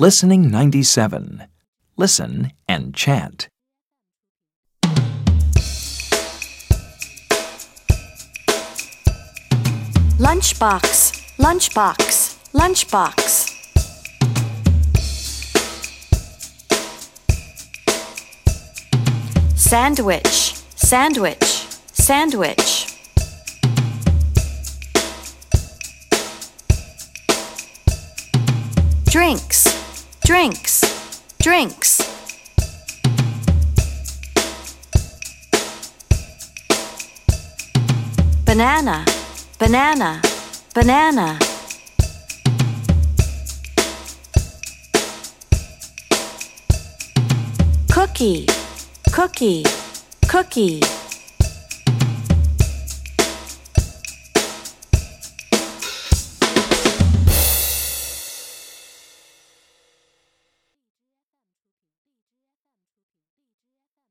Listening 97. Listen and chant. Lunchbox, lunchbox, lunchbox. Sandwich, sandwich, sandwich. Drinks, drinks, drinks. Banana, banana, banana. Cookie, cookie, cookie.